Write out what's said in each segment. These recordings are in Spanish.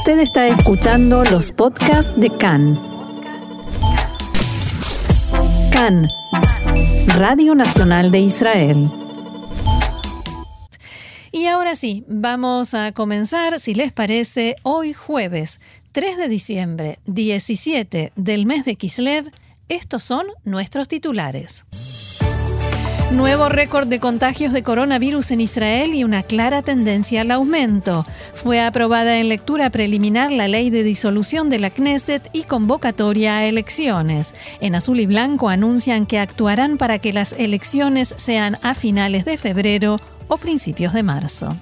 Usted está escuchando los podcasts de CAN. CAN, Radio Nacional de Israel. Y ahora sí, vamos a comenzar, si les parece, hoy jueves 3 de diciembre, 17 del mes de Kislev. Estos son nuestros titulares. Nuevo récord de contagios de coronavirus en Israel y una clara tendencia al aumento. Fue aprobada en lectura preliminar la ley de disolución de la Knesset y convocatoria a elecciones. En azul y blanco anuncian que actuarán para que las elecciones sean a finales de febrero o principios de marzo.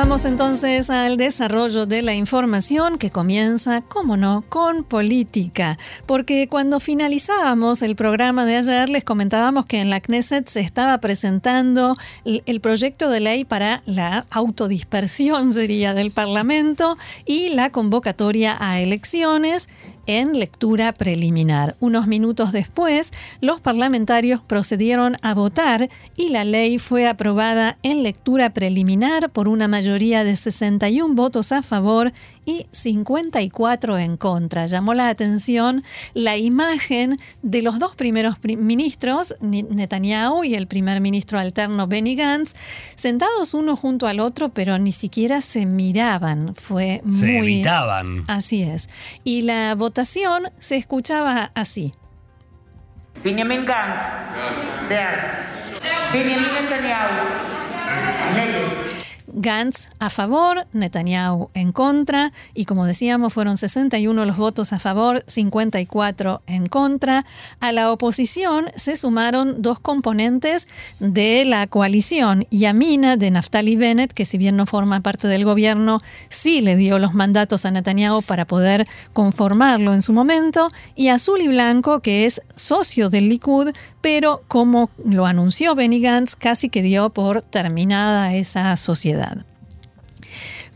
Vamos entonces al desarrollo de la información que comienza, como no, con política. Porque cuando finalizábamos el programa de ayer les comentábamos que en la Knesset se estaba presentando el proyecto de ley para la autodispersión, sería, del Parlamento y la convocatoria a elecciones en lectura preliminar. Unos minutos después, los parlamentarios procedieron a votar y la ley fue aprobada en lectura preliminar por una mayoría de 61 votos a favor y 54 en contra. Llamó la atención la imagen de los dos primeros ministros, Netanyahu y el primer ministro alterno Benny Gantz, sentados uno junto al otro, pero ni siquiera se miraban. Fue muy. Se evitaban. Así es. Y la votación se escuchaba así. Benjamin Gantz. Benjamin Netanyahu. Gantz a favor, Netanyahu en contra, y como decíamos, fueron 61 los votos a favor, 54 en contra. A la oposición se sumaron dos componentes de la coalición, Yamina de Naftali Bennett, que si bien no forma parte del gobierno, sí le dio los mandatos a Netanyahu para poder conformarlo en su momento, y Azul y Blanco, que es socio del Likud, pero como lo anunció Benny Gantz, casi que dio por terminada esa sociedad.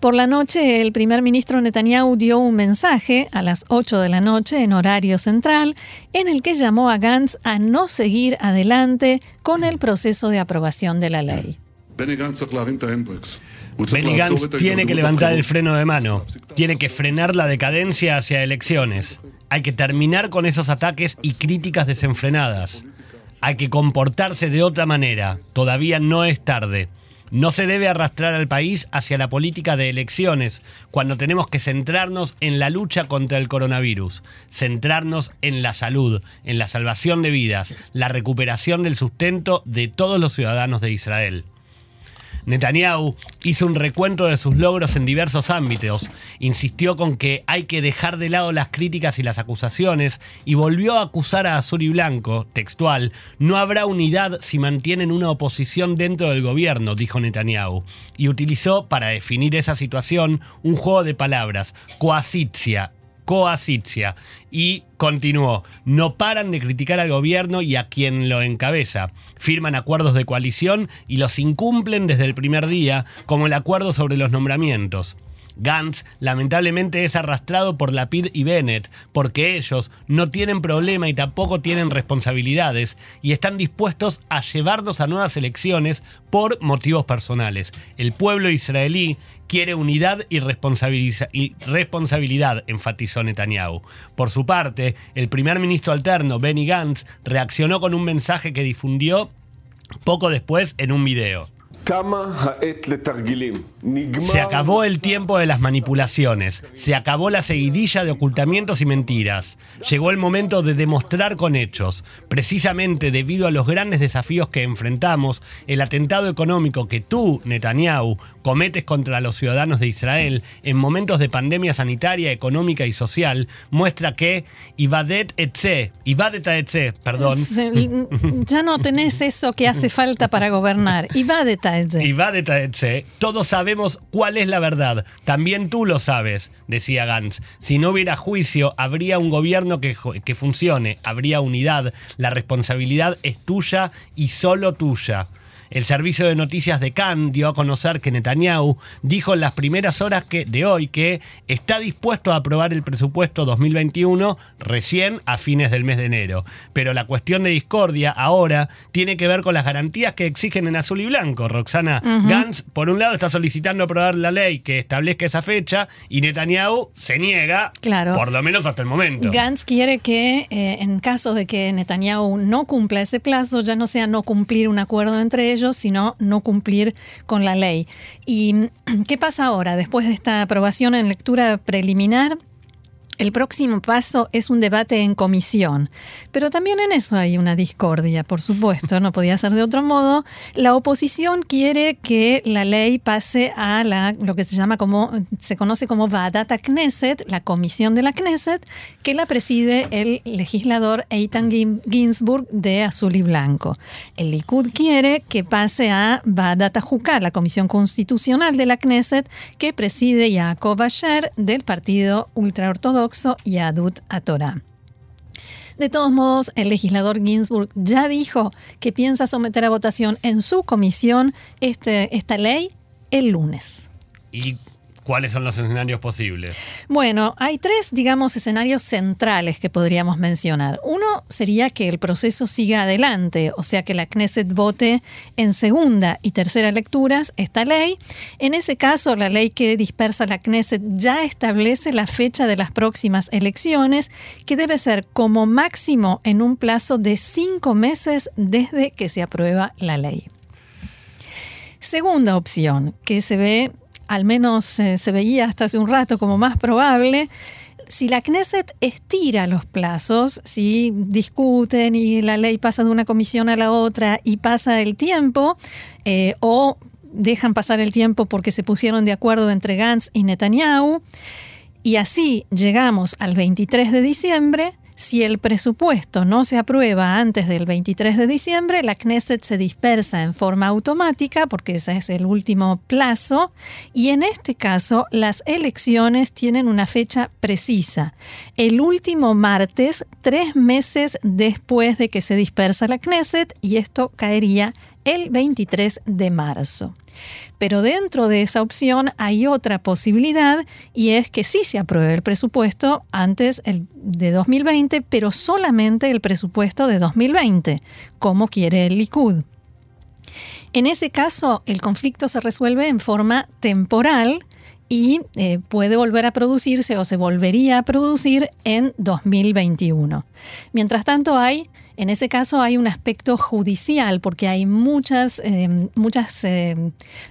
Por la noche, el primer ministro Netanyahu dio un mensaje a las 8 de la noche en horario central en el que llamó a Gantz a no seguir adelante con el proceso de aprobación de la ley. Benny Gantz tiene que levantar el freno de mano, tiene que frenar la decadencia hacia elecciones, hay que terminar con esos ataques y críticas desenfrenadas. Hay que comportarse de otra manera. Todavía no es tarde. No se debe arrastrar al país hacia la política de elecciones cuando tenemos que centrarnos en la lucha contra el coronavirus, centrarnos en la salud, en la salvación de vidas, la recuperación del sustento de todos los ciudadanos de Israel. Netanyahu hizo un recuento de sus logros en diversos ámbitos, insistió con que hay que dejar de lado las críticas y las acusaciones y volvió a acusar a Azul y Blanco, textual, no habrá unidad si mantienen una oposición dentro del gobierno, dijo Netanyahu, y utilizó para definir esa situación un juego de palabras, coasitia, coasitia, y continuó, no paran de criticar al gobierno y a quien lo encabeza. Firman acuerdos de coalición y los incumplen desde el primer día, como el acuerdo sobre los nombramientos. Gantz lamentablemente es arrastrado por Lapid y Bennett porque ellos no tienen problema y tampoco tienen responsabilidades y están dispuestos a llevarnos a nuevas elecciones por motivos personales. El pueblo israelí quiere unidad y, responsabilidad, enfatizó Netanyahu. Por su parte, el primer ministro alterno, Benny Gantz, reaccionó con un mensaje que difundió poco después en un video. Se acabó el tiempo de las manipulaciones, se acabó la seguidilla de ocultamientos y mentiras. Llegó el momento de demostrar con hechos. Precisamente debido a los grandes desafíos que enfrentamos, el atentado económico que tú, Netanyahu, cometes contra los ciudadanos de Israel en momentos de pandemia sanitaria, económica y social, muestra que Ibadet Etze, Ibadet Etze, perdón. Ya no tenés eso que hace falta para gobernar. Ibadet y va de todos sabemos cuál es la verdad. También tú lo sabes, decía Gantz. Si no hubiera juicio, habría un gobierno que, que funcione, habría unidad. La responsabilidad es tuya y solo tuya. El servicio de noticias de Cannes dio a conocer que Netanyahu dijo en las primeras horas que, de hoy que está dispuesto a aprobar el presupuesto 2021 recién a fines del mes de enero. Pero la cuestión de discordia ahora tiene que ver con las garantías que exigen en azul y blanco. Roxana Gantz, por un lado, está solicitando aprobar la ley que establezca esa fecha y Netanyahu se niega, Claro. por lo menos hasta el momento. Gantz quiere que eh, en caso de que Netanyahu no cumpla ese plazo, ya no sea no cumplir un acuerdo entre ellos, sino no cumplir con la ley. ¿Y qué pasa ahora? Después de esta aprobación en lectura preliminar, el próximo paso es un debate en comisión, pero también en eso hay una discordia, por supuesto, no podía ser de otro modo. La oposición quiere que la ley pase a lo que se llama como, se conoce como Vadata Knesset, la comisión de la Knesset, que la preside el legislador Eitan Gin- Ginsburg de Azul y Blanco. El Likud quiere que pase a Vadata Juká, la comisión constitucional de la Knesset, que preside Yaakov Asher del partido ultraortodoxo Yadut Atorá. De todos modos, el legislador Ginsburg ya dijo que piensa someter a votación en su comisión este- esta ley el lunes. ¿Y cuáles son los escenarios posibles? Bueno, hay tres, digamos, escenarios centrales que podríamos mencionar. Uno sería que el proceso siga adelante, o sea, que la Knesset vote en segunda y tercera lecturas esta ley. En ese caso, la ley que dispersa la Knesset ya establece la fecha de las próximas elecciones, que debe ser como máximo en un plazo de cinco meses desde que se aprueba la ley. Segunda opción, que se ve, al menos eh, se veía hasta hace un rato como más probable, si la Knesset estira los plazos, si discuten y la ley pasa de una comisión a la otra y pasa el tiempo, eh, o dejan pasar el tiempo porque se pusieron de acuerdo entre Gantz y Netanyahu, y así llegamos al 23 de diciembre. Si el presupuesto no se aprueba antes del 23 de diciembre, la Knesset se dispersa en forma automática, porque ese es el último plazo, y en este caso las elecciones tienen una fecha precisa. El último martes, tres meses después de que se dispersa la Knesset, y esto caería el 23 de marzo. Pero dentro de esa opción hay otra posibilidad y es que sí se apruebe el presupuesto antes de 2020, pero solamente el presupuesto de 2020, como quiere el Likud. En ese caso, el conflicto se resuelve en forma temporal y eh, puede volver a producirse o se volvería a producir en 2021. Mientras tanto, hay, en ese caso, hay un aspecto judicial porque hay muchas, eh, muchas, eh,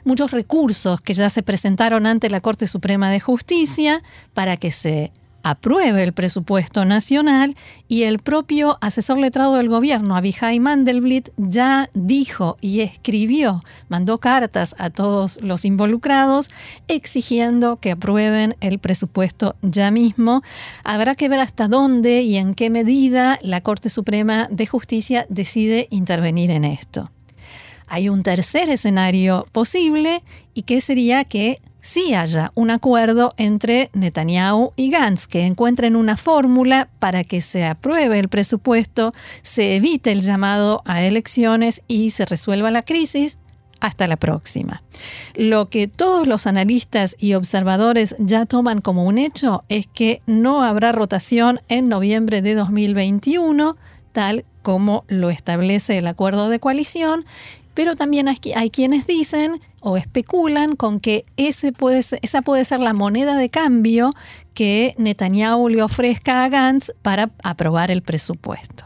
muchos recursos que ya se presentaron ante la Corte Suprema de Justicia para que se apruebe el presupuesto nacional y el propio asesor letrado del gobierno, Abihai Mandelblit, ya dijo y escribió, mandó cartas a todos los involucrados exigiendo que aprueben el presupuesto ya mismo. Habrá que ver hasta dónde y en qué medida la Corte Suprema de Justicia decide intervenir en esto. Hay un tercer escenario posible y que sería que sí haya un acuerdo entre Netanyahu y Gantz, que encuentren una fórmula para que se apruebe el presupuesto, se evite el llamado a elecciones y se resuelva la crisis. Hasta la próxima. Lo que todos los analistas y observadores ya toman como un hecho es que no habrá rotación en noviembre de 2021, tal como lo establece el acuerdo de coalición, pero también hay, hay quienes dicen o especulan con que ese puede ser, esa puede ser la moneda de cambio que Netanyahu le ofrezca a Gantz para aprobar el presupuesto.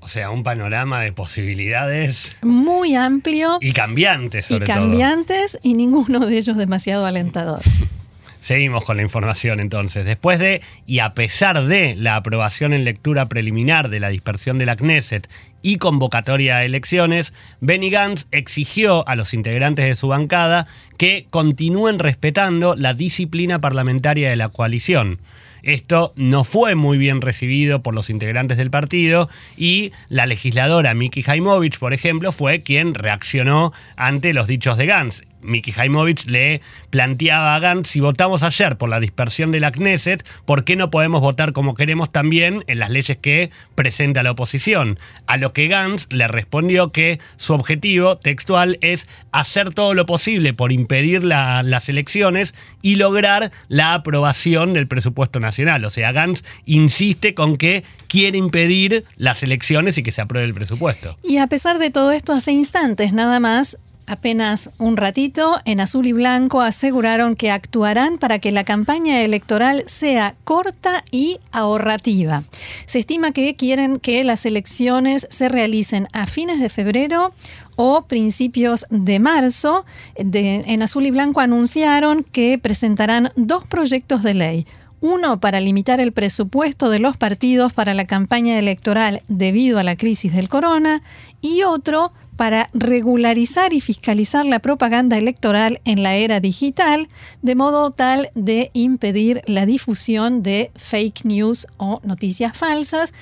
O sea, un panorama de posibilidades Muy amplio y cambiantes, y sobre todo. cambiantes y ninguno de ellos demasiado alentador. Seguimos con la información entonces. Después de y a pesar de la aprobación en lectura preliminar de la dispersión de la Knesset y convocatoria a elecciones, Benny Gantz exigió a los integrantes de su bancada que continúen respetando la disciplina parlamentaria de la coalición. Esto no fue muy bien recibido por los integrantes del partido y la legisladora Miki Jaimovich, por ejemplo, fue quien reaccionó ante los dichos de Gantz. Miki Jaimovich le planteaba a Gantz, si votamos ayer por la dispersión de la Knesset, ¿por qué no podemos votar como queremos también en las leyes que presenta la oposición? A lo que Gantz le respondió que su objetivo textual es hacer todo lo posible por impedir las elecciones y lograr la aprobación del presupuesto nacional. O sea, Gantz insiste con que quiere impedir las elecciones y que se apruebe el presupuesto. Y a pesar de todo esto, hace instantes nada más apenas un ratito, en azul y blanco aseguraron que actuarán para que la campaña electoral sea corta y ahorrativa. Se estima que quieren que las elecciones se realicen a fines de febrero o principios de marzo. en azul y blanco anunciaron que presentarán dos proyectos de ley. Uno para limitar el presupuesto de los partidos para la campaña electoral debido a la crisis del corona. Y otro para regularizar y fiscalizar la propaganda electoral en la era digital, de modo tal de impedir la difusión de fake news o noticias falsas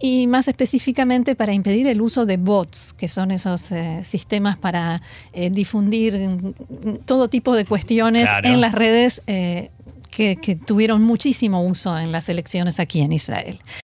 y más específicamente para impedir el uso de bots, que son esos eh, sistemas para eh, difundir todo tipo de cuestiones en las redes eh, que tuvieron muchísimo uso en las elecciones aquí en Israel.